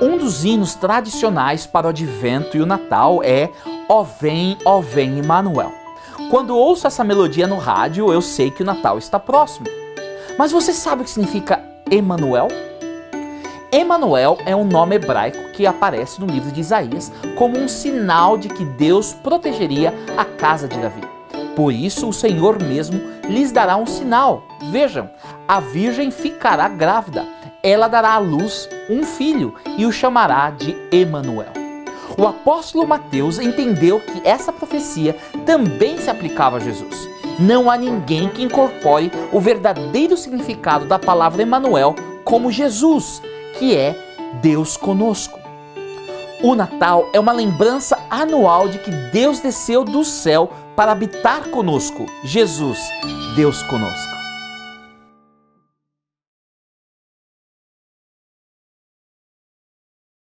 Um dos hinos tradicionais para o Advento e o Natal é Ó vem, ó vem Emmanuel. Quando ouço essa melodia no rádio, eu sei que o Natal está próximo. Mas você sabe o que significa Emanuel? Emanuel é um nome hebraico que aparece no livro de Isaías como um sinal de que Deus protegeria a casa de Davi. Por isso o Senhor mesmo lhes dará um sinal. Vejam, a virgem ficará grávida. Ela dará à luz um filho e o chamará de Emanuel. O apóstolo Mateus entendeu que essa profecia também se aplicava a Jesus. Não há ninguém que incorpore o verdadeiro significado da palavra Emanuel como Jesus, que é Deus conosco. O Natal é uma lembrança anual de que Deus desceu do céu para habitar conosco. Jesus, Deus conosco.